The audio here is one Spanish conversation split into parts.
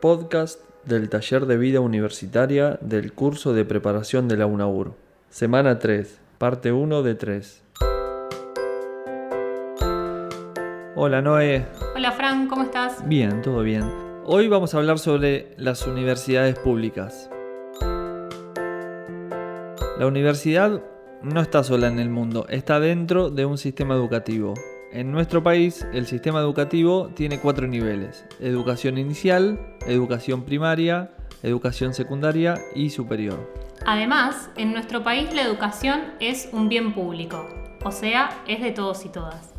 podcast del taller de vida universitaria del curso de preparación de la UNAUR. Semana 3, parte 1 de 3. Hola Noé. Hola Fran, ¿cómo estás? Bien, todo bien. Hoy vamos a hablar sobre las universidades públicas. La universidad no está sola en el mundo, está dentro de un sistema educativo. En nuestro país, el sistema educativo tiene cuatro niveles. Educación inicial, educación primaria, educación secundaria y superior. Además, en nuestro país la educación es un bien público, o sea, es de todos y todas.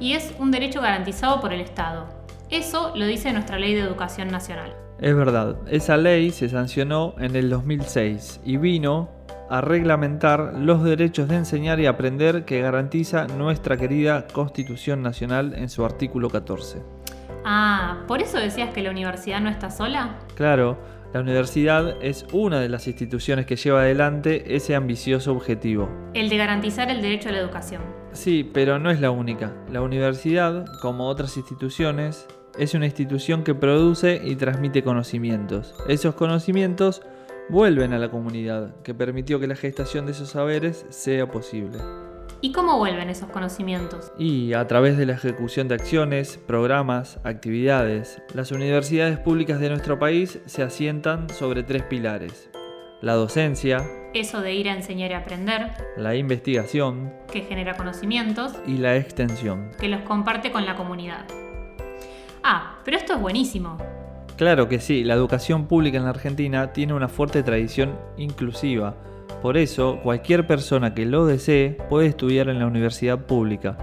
Y es un derecho garantizado por el Estado. Eso lo dice nuestra Ley de Educación Nacional. Es verdad, esa ley se sancionó en el 2006 y vino a reglamentar los derechos de enseñar y aprender que garantiza nuestra querida Constitución Nacional en su artículo 14. Ah, ¿por eso decías que la universidad no está sola? Claro, la universidad es una de las instituciones que lleva adelante ese ambicioso objetivo. El de garantizar el derecho a la educación. Sí, pero no es la única. La universidad, como otras instituciones, es una institución que produce y transmite conocimientos. Esos conocimientos vuelven a la comunidad, que permitió que la gestación de esos saberes sea posible. ¿Y cómo vuelven esos conocimientos? Y a través de la ejecución de acciones, programas, actividades, las universidades públicas de nuestro país se asientan sobre tres pilares. La docencia, eso de ir a enseñar y aprender, la investigación, que genera conocimientos, y la extensión, que los comparte con la comunidad. Ah, pero esto es buenísimo. Claro que sí, la educación pública en la Argentina tiene una fuerte tradición inclusiva. Por eso, cualquier persona que lo desee puede estudiar en la universidad pública,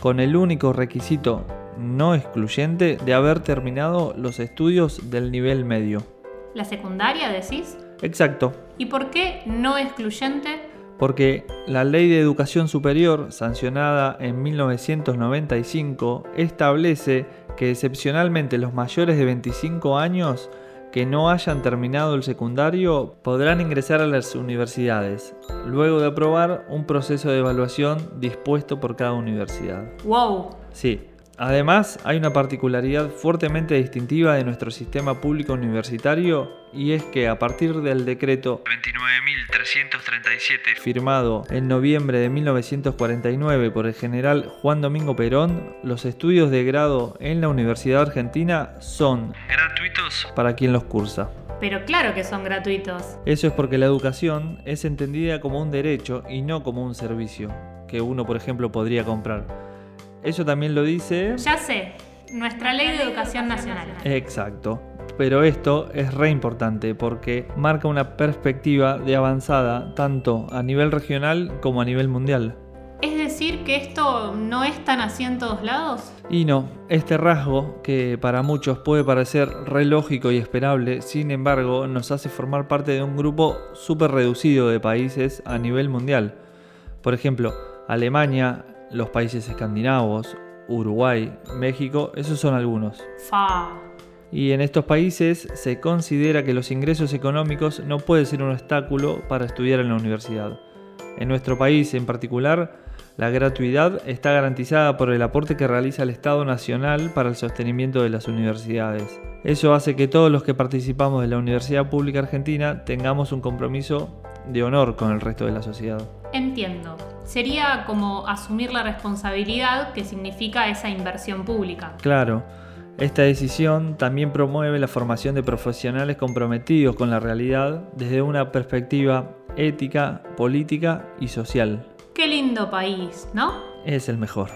con el único requisito no excluyente de haber terminado los estudios del nivel medio. ¿La secundaria decís? Exacto. ¿Y por qué no excluyente? Porque la Ley de Educación Superior, sancionada en 1995, establece que excepcionalmente los mayores de 25 años que no hayan terminado el secundario podrán ingresar a las universidades, luego de aprobar un proceso de evaluación dispuesto por cada universidad. ¡Wow! Sí, Además, hay una particularidad fuertemente distintiva de nuestro sistema público universitario y es que a partir del decreto 29.337 firmado en noviembre de 1949 por el general Juan Domingo Perón, los estudios de grado en la Universidad Argentina son gratuitos para quien los cursa. Pero claro que son gratuitos. Eso es porque la educación es entendida como un derecho y no como un servicio que uno, por ejemplo, podría comprar. Eso también lo dice... Ya sé, nuestra ley de educación nacional. Exacto. Pero esto es re importante porque marca una perspectiva de avanzada tanto a nivel regional como a nivel mundial. ¿Es decir que esto no es tan así en todos lados? Y no, este rasgo, que para muchos puede parecer re lógico y esperable, sin embargo nos hace formar parte de un grupo súper reducido de países a nivel mundial. Por ejemplo, Alemania, los países escandinavos, Uruguay, México, esos son algunos. Fa. Y en estos países se considera que los ingresos económicos no pueden ser un obstáculo para estudiar en la universidad. En nuestro país en particular, la gratuidad está garantizada por el aporte que realiza el Estado Nacional para el sostenimiento de las universidades. Eso hace que todos los que participamos de la Universidad Pública Argentina tengamos un compromiso de honor con el resto de la sociedad. Entiendo. Sería como asumir la responsabilidad que significa esa inversión pública. Claro. Esta decisión también promueve la formación de profesionales comprometidos con la realidad desde una perspectiva ética, política y social. Qué lindo país, ¿no? Es el mejor.